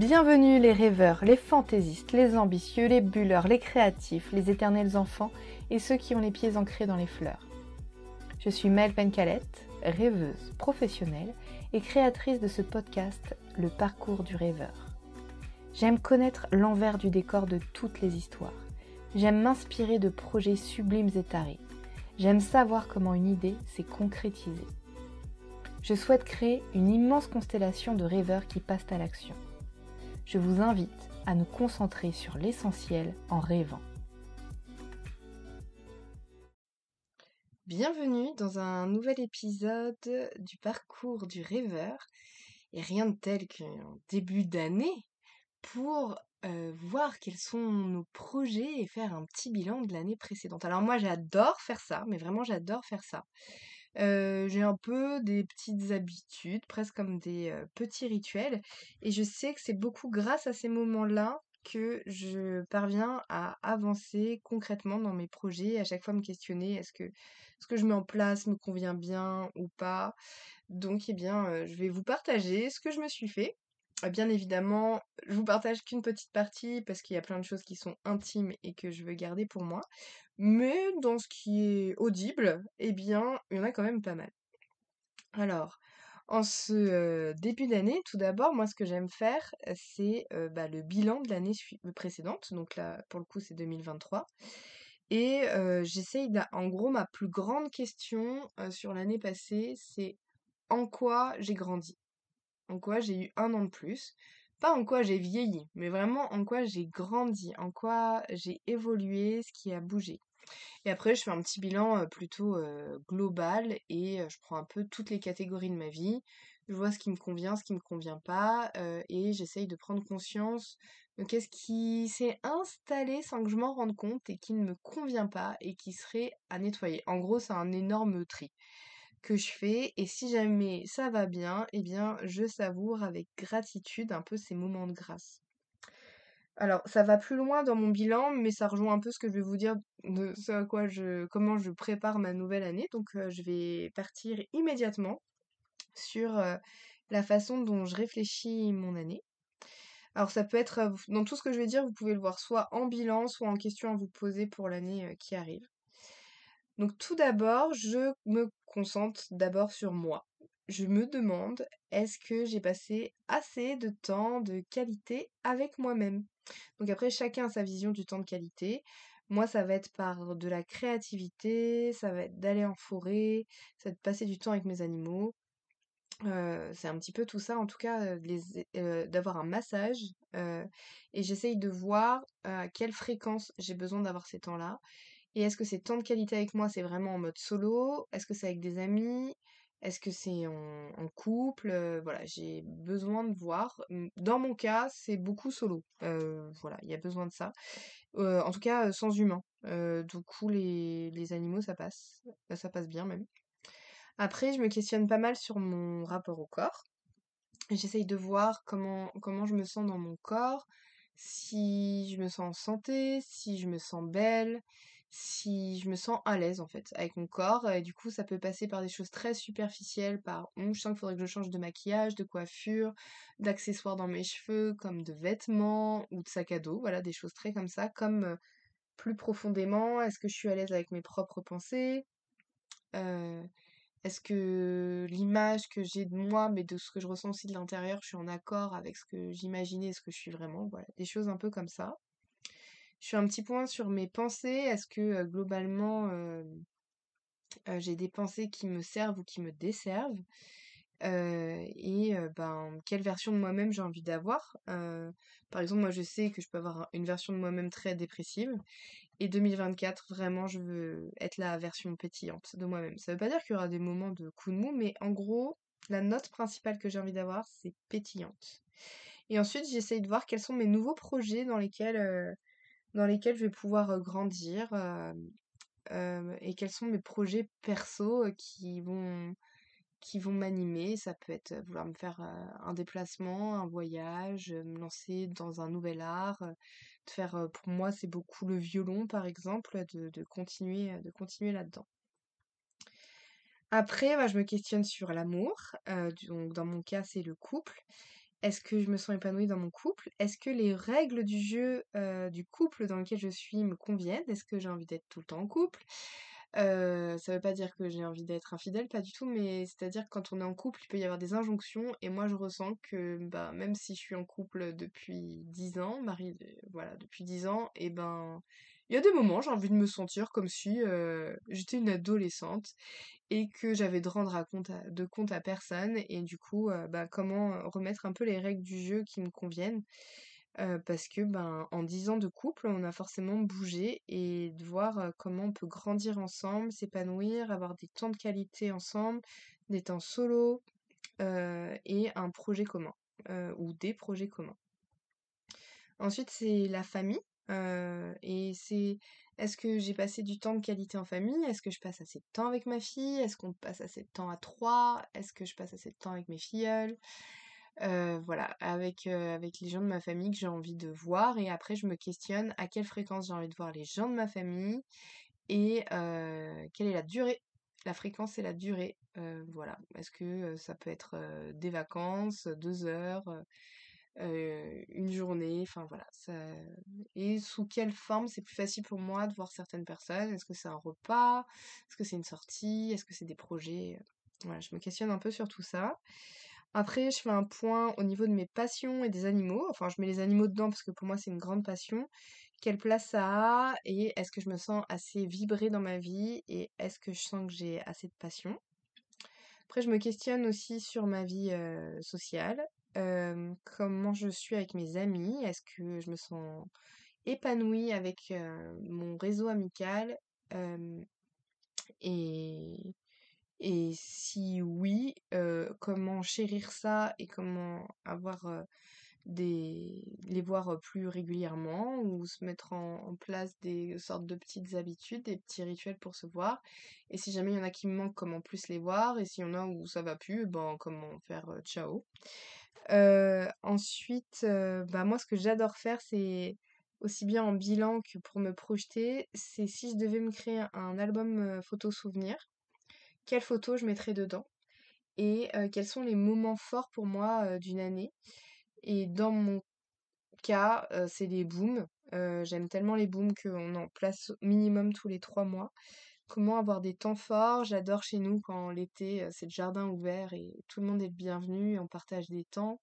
Bienvenue les rêveurs, les fantaisistes, les ambitieux, les bulleurs, les créatifs, les éternels enfants et ceux qui ont les pieds ancrés dans les fleurs. Je suis Mel Pencalette, rêveuse professionnelle et créatrice de ce podcast Le parcours du rêveur. J'aime connaître l'envers du décor de toutes les histoires. J'aime m'inspirer de projets sublimes et tarés. J'aime savoir comment une idée s'est concrétisée. Je souhaite créer une immense constellation de rêveurs qui passent à l'action. Je vous invite à nous concentrer sur l'essentiel en rêvant. Bienvenue dans un nouvel épisode du parcours du rêveur. Et rien de tel qu'un début d'année pour euh, voir quels sont nos projets et faire un petit bilan de l'année précédente. Alors moi j'adore faire ça, mais vraiment j'adore faire ça. J'ai un peu des petites habitudes, presque comme des petits rituels, et je sais que c'est beaucoup grâce à ces moments-là que je parviens à avancer concrètement dans mes projets, à chaque fois me questionner est-ce que ce que je mets en place me convient bien ou pas? Donc, eh bien, je vais vous partager ce que je me suis fait. Bien évidemment, je vous partage qu'une petite partie parce qu'il y a plein de choses qui sont intimes et que je veux garder pour moi. Mais dans ce qui est audible, eh bien, il y en a quand même pas mal. Alors, en ce début d'année, tout d'abord, moi, ce que j'aime faire, c'est bah, le bilan de l'année précédente. Donc là, pour le coup, c'est 2023. Et j'essaye, en gros, ma plus grande question sur l'année passée, c'est en quoi j'ai grandi? En quoi j'ai eu un an de plus. Pas en quoi j'ai vieilli, mais vraiment en quoi j'ai grandi, en quoi j'ai évolué, ce qui a bougé. Et après, je fais un petit bilan plutôt global et je prends un peu toutes les catégories de ma vie. Je vois ce qui me convient, ce qui me convient pas, et j'essaye de prendre conscience de qu'est-ce qui s'est installé sans que je m'en rende compte et qui ne me convient pas et qui serait à nettoyer. En gros, c'est un énorme tri que je fais et si jamais ça va bien, eh bien je savoure avec gratitude un peu ces moments de grâce. Alors, ça va plus loin dans mon bilan, mais ça rejoint un peu ce que je vais vous dire de ce à quoi je, comment je prépare ma nouvelle année. Donc, euh, je vais partir immédiatement sur euh, la façon dont je réfléchis mon année. Alors, ça peut être, euh, dans tout ce que je vais dire, vous pouvez le voir soit en bilan, soit en question à vous poser pour l'année qui arrive. Donc tout d'abord, je me concentre d'abord sur moi. Je me demande, est-ce que j'ai passé assez de temps de qualité avec moi-même? Donc après, chacun a sa vision du temps de qualité. Moi, ça va être par de la créativité, ça va être d'aller en forêt, ça va être de passer du temps avec mes animaux. Euh, c'est un petit peu tout ça, en tout cas, euh, euh, d'avoir un massage. et j'essaye de voir à quelle fréquence j'ai besoin d'avoir ces temps-là. Et est-ce que c'est temps de qualité avec moi, c'est vraiment en mode solo? Est-ce que c'est avec des amis? Est-ce que c'est en, couple? Voilà, j'ai besoin de voir. Mmh, dans mon cas, c'est beaucoup solo. voilà, il y a besoin de ça. en tout cas, sans humain. du coup, les, les animaux, ça passe. Ça passe bien même. Après, je me questionne pas mal sur mon rapport au corps. J'essaye de voir comment, comment je me sens dans mon corps, si je me sens en santé, si je me sens belle, si je me sens à l'aise en fait avec mon corps. Et du coup, ça peut passer par des choses très superficielles, par je sens qu'il faudrait que je change de maquillage, de coiffure, d'accessoires dans mes cheveux, comme de vêtements ou de sac à dos. Voilà, des choses très comme ça. Comme euh, plus profondément, est-ce que je suis à l'aise avec mes propres pensées euh, Est-ce que l'image que j'ai de moi, mais de ce que je ressens aussi de l'intérieur, je suis en accord avec ce que j'imaginais, ce que je suis vraiment Voilà, des choses un peu comme ça. Je fais un petit point sur mes pensées. Est-ce que globalement, j'ai des pensées qui me servent ou qui me desservent? Et ben, quelle version de moi-même j'ai envie d'avoir? par exemple, moi je sais que je peux avoir une version de moi-même très dépressive. Et 2024, vraiment, je veux être la version pétillante de moi-même. Ça veut pas dire qu'il y aura des moments de coup de mou, mais en gros, la note principale que j'ai envie d'avoir, c'est pétillante. Et ensuite, j'essaye de voir quels sont mes nouveaux projets dans lesquels dans lesquels je vais pouvoir grandir et quels sont mes projets perso qui vont m'animer. Ça peut être vouloir me faire un déplacement, un voyage, me lancer dans un nouvel art. faire, pour moi, c'est beaucoup le violon, par exemple, de, continuer, de continuer là-dedans. Après, bah, je me questionne sur l'amour. donc, dans mon cas, c'est le couple. Est-ce que je me sens épanouie dans mon couple? Est-ce que les règles du jeu, heu, du couple dans lequel je suis me conviennent? Est-ce que j'ai envie d'être tout le temps en couple? Heu, ça veut pas dire que j'ai envie d'être infidèle, pas du tout, mais c'est-à-dire que quand on est en couple, il peut y avoir des injonctions et moi je ressens que, bah, même si je suis en couple depuis 10 ans, mariée de voilà, depuis 10 ans et ben, il y a des moments, j'ai envie de me sentir comme si, heu, j'étais une adolescente et que j'avais de rendre compte à de compte à personne et du coup, heu, bah, comment, heu, remettre un peu les règles du jeu qui me conviennent. Parce que, ben, en 10 ans de couple, on a forcément bougé et de voir, comment on peut grandir ensemble, s'épanouir, avoir des temps de qualité ensemble, des temps solo, et un projet commun, ou des projets communs. Ensuite, c'est la famille, heu et c'est est-ce que j'ai passé du temps de qualité en famille? Est-ce que je passe assez de temps avec ma fille? Est-ce qu'on passe assez de temps à 3? Est-ce que je passe assez de temps avec mes filleuls? Heu, voilà, avec, heu, avec les gens de ma famille que j'ai envie de voir et après je me questionne à quelle fréquence j'ai envie de voir les gens de ma famille et heu, quelle est la durée, la fréquence et la durée, voilà. Est-ce que, ça peut être, des vacances, 2 heures, heu, une journée, enfin voilà, ça et sous quelle forme c'est plus facile pour moi de voir certaines personnes? Est-ce que c'est un repas? Est-ce que c'est une sortie? Est-ce que c'est des projets? voilà, je me questionne un peu sur tout ça. Après, je fais un point au niveau de mes passions et des animaux. Enfin, je mets les animaux dedans parce que pour moi, c'est une grande passion. Quelle place ça a et est-ce que je me sens assez vibrée dans ma vie et est-ce que je sens que j'ai assez de passion? Après, je me questionne aussi sur ma vie euh, sociale. Comment je suis avec mes amis? Est-ce que je me sens épanouie avec mon réseau amical? Et si oui, comment chérir ça et comment avoir, des les voir, plus régulièrement ou se mettre en place des sortes de petites habitudes, des petits rituels pour se voir? Et si jamais il y en a qui me manquent, comment plus les voir? Et s'il y en a où ça va plus, ben, comment faire, ciao? Ensuite, bah, moi ce que j'adore faire, c'est aussi bien en bilan que pour me projeter, c'est si je devais me créer un album, photo souvenir, quelles photos je mettrais dedans et quels sont les moments forts pour moi, d'une année. Et dans mon cas, c'est les booms. J'aime tellement les booms qu'on en place minimum tous les 3 mois. Comment avoir des temps forts? J'adore chez nous quand l'été, heu, c'est le jardin ouvert et tout le monde est le bienvenu et on partage des temps.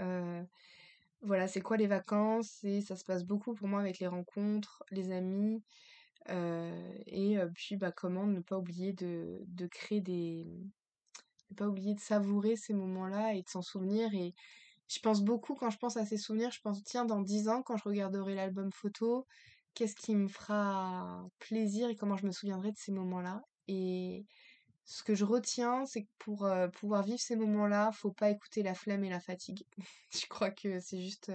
Heu, voilà, c'est quoi les vacances? Et ça se passe beaucoup pour moi avec les rencontres, les amis, heu et puis, bah, comment ne pas oublier de de créer des ne pas oublier de savourer ces moments-là et de s'en souvenir et je pense beaucoup quand je pense à ces souvenirs, je pense: «Tiens, dans 10 ans, quand je regarderai l'album photo, qu'est-ce qui me fera plaisir et comment je me souviendrai de ces moments-là?» et ce que je retiens, c'est que pour, pouvoir vivre ces moments-là, faut pas écouter la flemme et la fatigue. Je crois que c'est juste,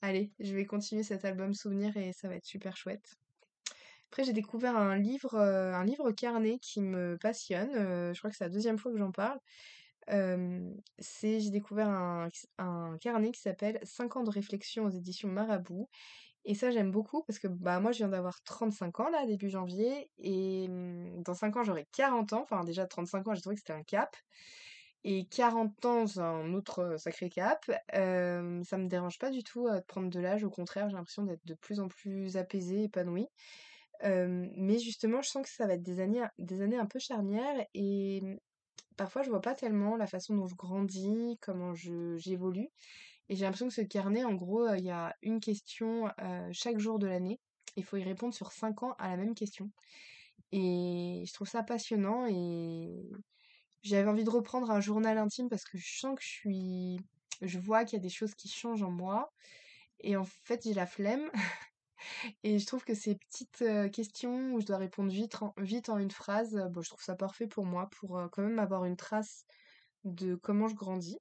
allez, je vais continuer cet album souvenir et ça va être super chouette. Après, j'ai découvert un livre, un livre carnet qui me passionne, je crois que c'est la deuxième fois que j'en parle. C'est j'ai découvert un un carnet qui s'appelle «5 ans de réflexion» aux éditions Marabout et ça, j'aime beaucoup parce que, bah, moi, je viens d'avoir 35 ans là, début janvier et mmh, dans 5 ans, j'aurai 40 ans. Enfin, déjà 35 ans, j'ai trouvé que c'était un cap et 40 ans, c'est un autre, sacré cap. Hem, ça me dérange pas du tout, heu, de prendre de l'âge, au contraire, j'ai l'impression d'être de plus en plus apaisée, épanouie. Mais justement, je sens que ça va être des années des années un peu charnières et mmh, parfois je vois pas tellement la façon dont je grandis, comment j'évolue et j'ai l'impression que ce carnet, en gros, il y a une question, chaque jour de l'année. Il faut y répondre sur 5 ans à la même question et je trouve ça passionnant et j'avais envie de reprendre un journal intime parce que je sens que je suis je vois qu'il y a des choses qui changent en moi et en fait, j'ai la flemme Et je trouve que ces petites, questions où je dois répondre vite en vite en une phrase, bah, je trouve ça parfait pour moi, pour, quand même avoir une trace de comment je grandis.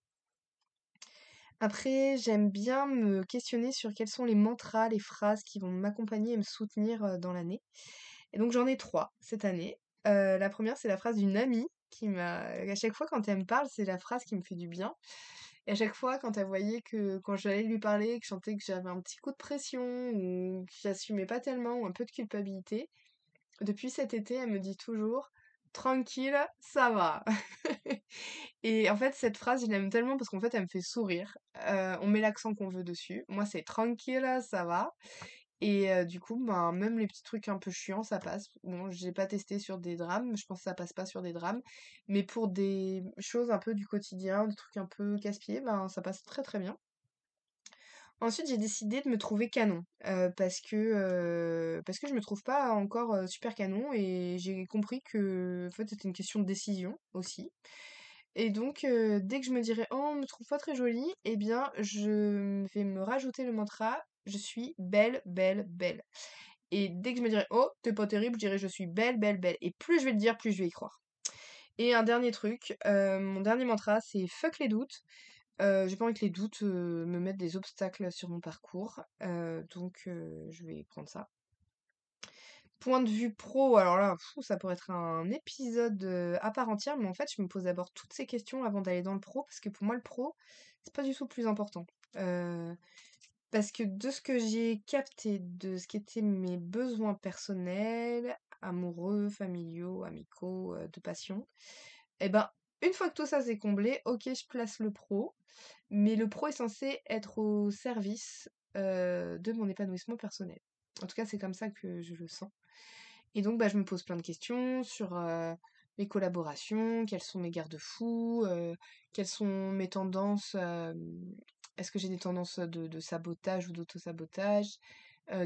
Après, j'aime bien me questionner sur quels sont les mantras, les phrases qui vont m'accompagner et me soutenir, dans l'année. Et donc j'en ai 3 cette année. La première c'est la phrase d'une amie qui m'a à chaque fois quand elle me parle, c'est la phrase qui me fait du bien. Et à chaque fois, quand elle voyait que quand j'allais lui parler, que je sentais que j'avais un petit coup de pression ou que j'assumais pas tellement ou un peu de culpabilité, depuis cet été, elle me dit toujours tranquille, ça va. et en fait, cette phrase, je l'aime tellement parce qu'en fait, elle me fait sourire. Euh, on met l'accent qu'on veut dessus. Moi, c'est tranquille, ça va. Et euh, du coup, ben, même les petits trucs un peu chiants, ça passe. Bon, j'ai pas testé sur des drames, je pense que ça passe pas sur des drames. Mais pour des choses un peu du quotidien, des trucs un peu casse-pieds, ben, ça passe très très bien. Ensuite, j'ai décidé de me trouver canon euh, parce que euh, parce je me trouve pas encore euh, super canon et j'ai compris que c'était une question de décision aussi. Et donc dès que je me dirais oh on me trouve pas très jolie, eh bien je vais me rajouter le mantra je suis belle belle belle. Et dès que je me dirais oh t'es pas terrible, je dirais je suis belle belle belle. Et plus je vais le dire, plus je vais y croire. Et un dernier truc, mon dernier mantra c'est fuck les doutes. Euh, j'ai pas envie que les doutes euh, me mettent des obstacles sur mon parcours, euh, donc je vais prendre ça. Point de vue pro, alors là, ça pourrait être un épisode à part entière, mais en fait, je me pose d'abord toutes ces questions avant d'aller dans le pro, parce que pour moi, le pro, c'est pas du tout le plus important. parce que de ce que j'ai capté, de ce qui étaient mes besoins personnels, amoureux, familiaux, amicaux, de passion, eh ben, une fois que tout ça s'est comblé, ok, je place le pro, mais le pro est censé être au service de mon épanouissement personnel. En tout cas, c'est comme ça que je le sens. Et donc, bah, je me pose plein de questions sur mes collaborations, quels sont mes garde-fous, quelles sont mes tendances, est-ce que j'ai des tendances de, de sabotage ou d'auto-sabotage?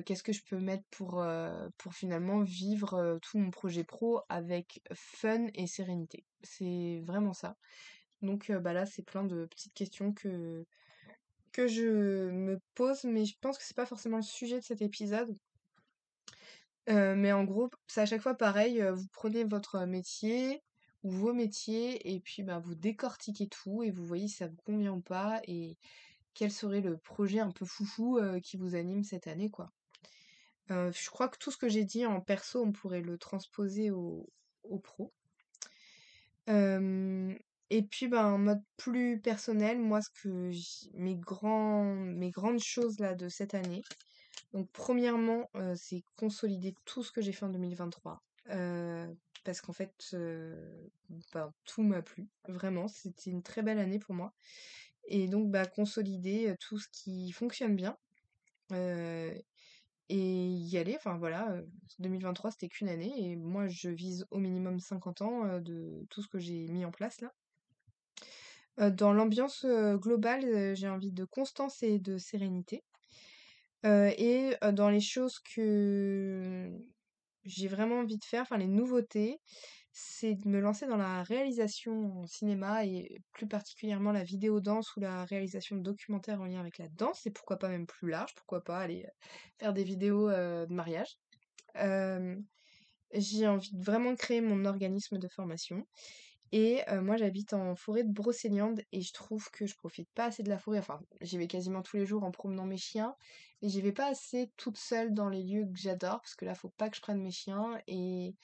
Qu'est-ce que je peux mettre pour, pour finalement vivre tout mon projet pro avec fun et sérénité. C'est vraiment ça. Donc bah là, c'est plein de petites questions que, que je me pose, mais je pense que c'est pas forcément le sujet de cet épisode. mais en gros, c'est à chaque fois pareil, vous prenez votre métier ou vos métiers et puis bah, vous décortiquez tout et vous voyez si ça vous convient ou pas quel serait le projet un peu foufou qui vous anime cette année, quoi? je crois que tout ce que j'ai dit en perso, on pourrait le transposer au, pro. et puis, ben, en mode plus personnel, moi, ce que mes, grands, mes grandes choses là de cette année. Donc, premièrement, c'est consolider tout ce que j'ai fait en 2023. parce qu'en fait, ben, tout m'a plu. Vraiment, c'était une très belle année pour moi. Et donc, bah, consolider tout ce qui fonctionne bien. et y aller. Enfin, voilà, 2023, c'était qu'une année. Et moi, je vise au minimum 50 ans de tout ce que j'ai mis en place là. dans l'ambiance globale, j'ai envie de constance et de sérénité. et dans les choses que j'ai vraiment envie de faire, enfin les nouveautés, c'est de me lancer dans la réalisation en cinéma et plus particulièrement la vidéo danse ou la réalisation de documentaires en lien avec la danse et pourquoi pas même plus large, pourquoi pas aller faire des vidéos de mariage. j'ai envie de vraiment créer mon organisme de formation. Et moi j'habite en forêt de Brocéliande et je trouve que je profite pas assez de la forêt. Enfin, j'y vais quasiment tous les jours en promenant mes chiens, mais j'y vais pas assez toute seule dans les lieux que j'adore parce que là faut pas que je prenne mes chiens et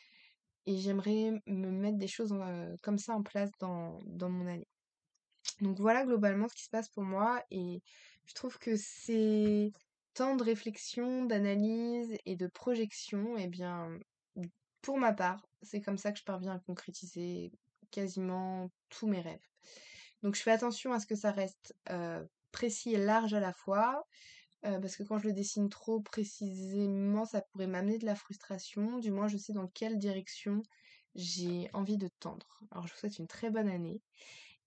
et j'aimerais me mettre des choses comme ça en place dans, mon année. Donc voilà globalement ce qui se passe pour moi et je trouve que ces temps de réflexion, d'analyse et de projection, eh bien, pour ma part, c'est comme ça que je parviens à concrétiser quasiment tous mes rêves. Donc je fais attention à ce que ça reste précis et large à la fois, parce que quand je le dessine trop précisément, ça pourrait m'amener de la frustration. Du moins, je sais dans quelle direction j'ai envie de tendre. Alors, je vous souhaite une très bonne année.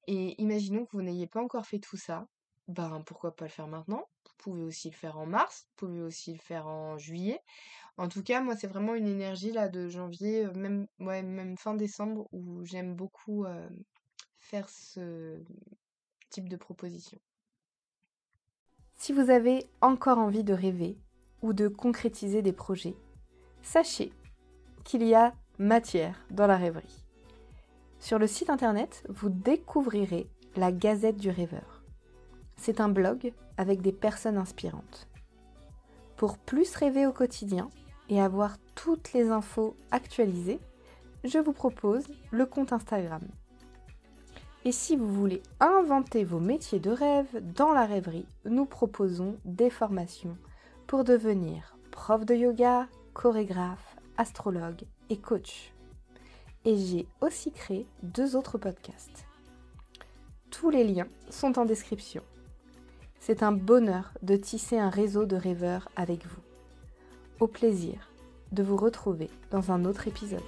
Et imaginons que vous n'ayez pas encore fait tout ça. Ben, pourquoi pas le faire maintenant? Vous pouvez aussi le faire en mars, vous pouvez aussi le faire en juillet. En tout cas, moi, c'est vraiment une énergie là de janvier, même, ouais, même fin décembre, où j'aime beaucoup faire ce type de proposition. Si vous avez encore envie de rêver ou de concrétiser des projets, sachez qu'il y a matière dans la rêverie. Sur le site internet, vous découvrirez la Gazette du rêveur. C'est un blog avec des personnes inspirantes. Pour plus rêver au quotidien et avoir toutes les infos actualisées, je vous propose le compte Instagram et si vous voulez inventer vos métiers de rêve dans la rêverie, nous proposons des formations pour devenir prof de yoga, chorégraphe, astrologue et coach. et j'ai aussi créé deux autres podcasts. Tous les liens sont en description. C'est un bonheur de tisser un réseau de rêveurs avec vous. Au plaisir de vous retrouver dans un autre épisode.